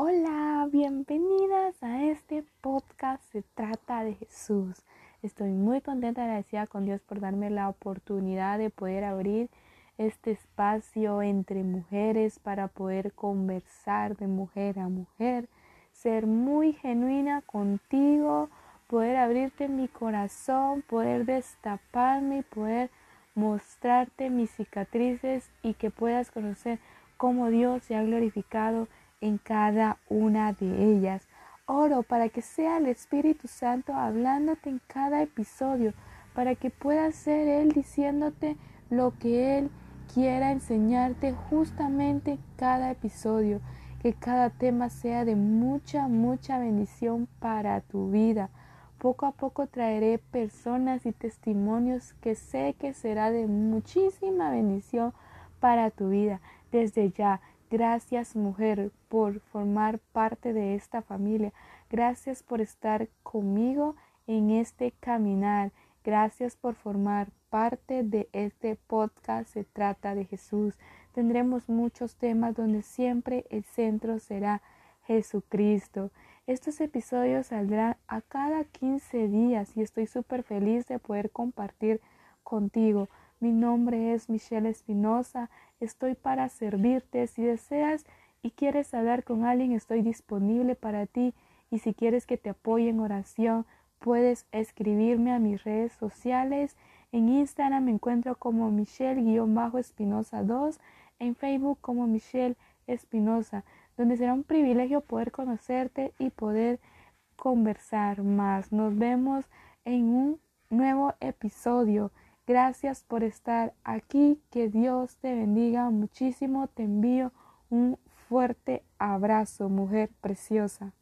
Hola, bienvenidas a este podcast Se trata de Jesús. Estoy muy contenta y agradecida con Dios por darme la oportunidad de poder abrir este espacio entre mujeres para poder conversar de mujer a mujer, ser muy genuina contigo, poder abrirte mi corazón, poder destaparme y poder mostrarte mis cicatrices y que puedas conocer cómo Dios se ha glorificado en cada una de ellas. Oro para que sea el Espíritu Santo hablándote en cada episodio, para que pueda ser Él diciéndote lo que Él quiera enseñarte justamente en cada episodio, que cada tema sea de mucha, mucha bendición para tu vida. Poco a poco traeré personas y testimonios que sé que será de muchísima bendición para tu vida. Desde ya, Gracias mujer por formar parte de esta familia. Gracias por estar conmigo en este caminar. Gracias por formar parte de este podcast. Se trata de Jesús. Tendremos muchos temas donde siempre el centro será Jesucristo. Estos episodios saldrán a cada 15 días y estoy súper feliz de poder compartir contigo. Mi nombre es Michelle Espinosa. Estoy para servirte. Si deseas y quieres hablar con alguien, estoy disponible para ti. Y si quieres que te apoye en oración, puedes escribirme a mis redes sociales. En Instagram me encuentro como Michelle-Espinosa 2. En Facebook como Michelle Espinosa, donde será un privilegio poder conocerte y poder conversar más. Nos vemos en un nuevo episodio. Gracias por estar aquí. Que Dios te bendiga muchísimo. Te envío un fuerte abrazo, mujer preciosa.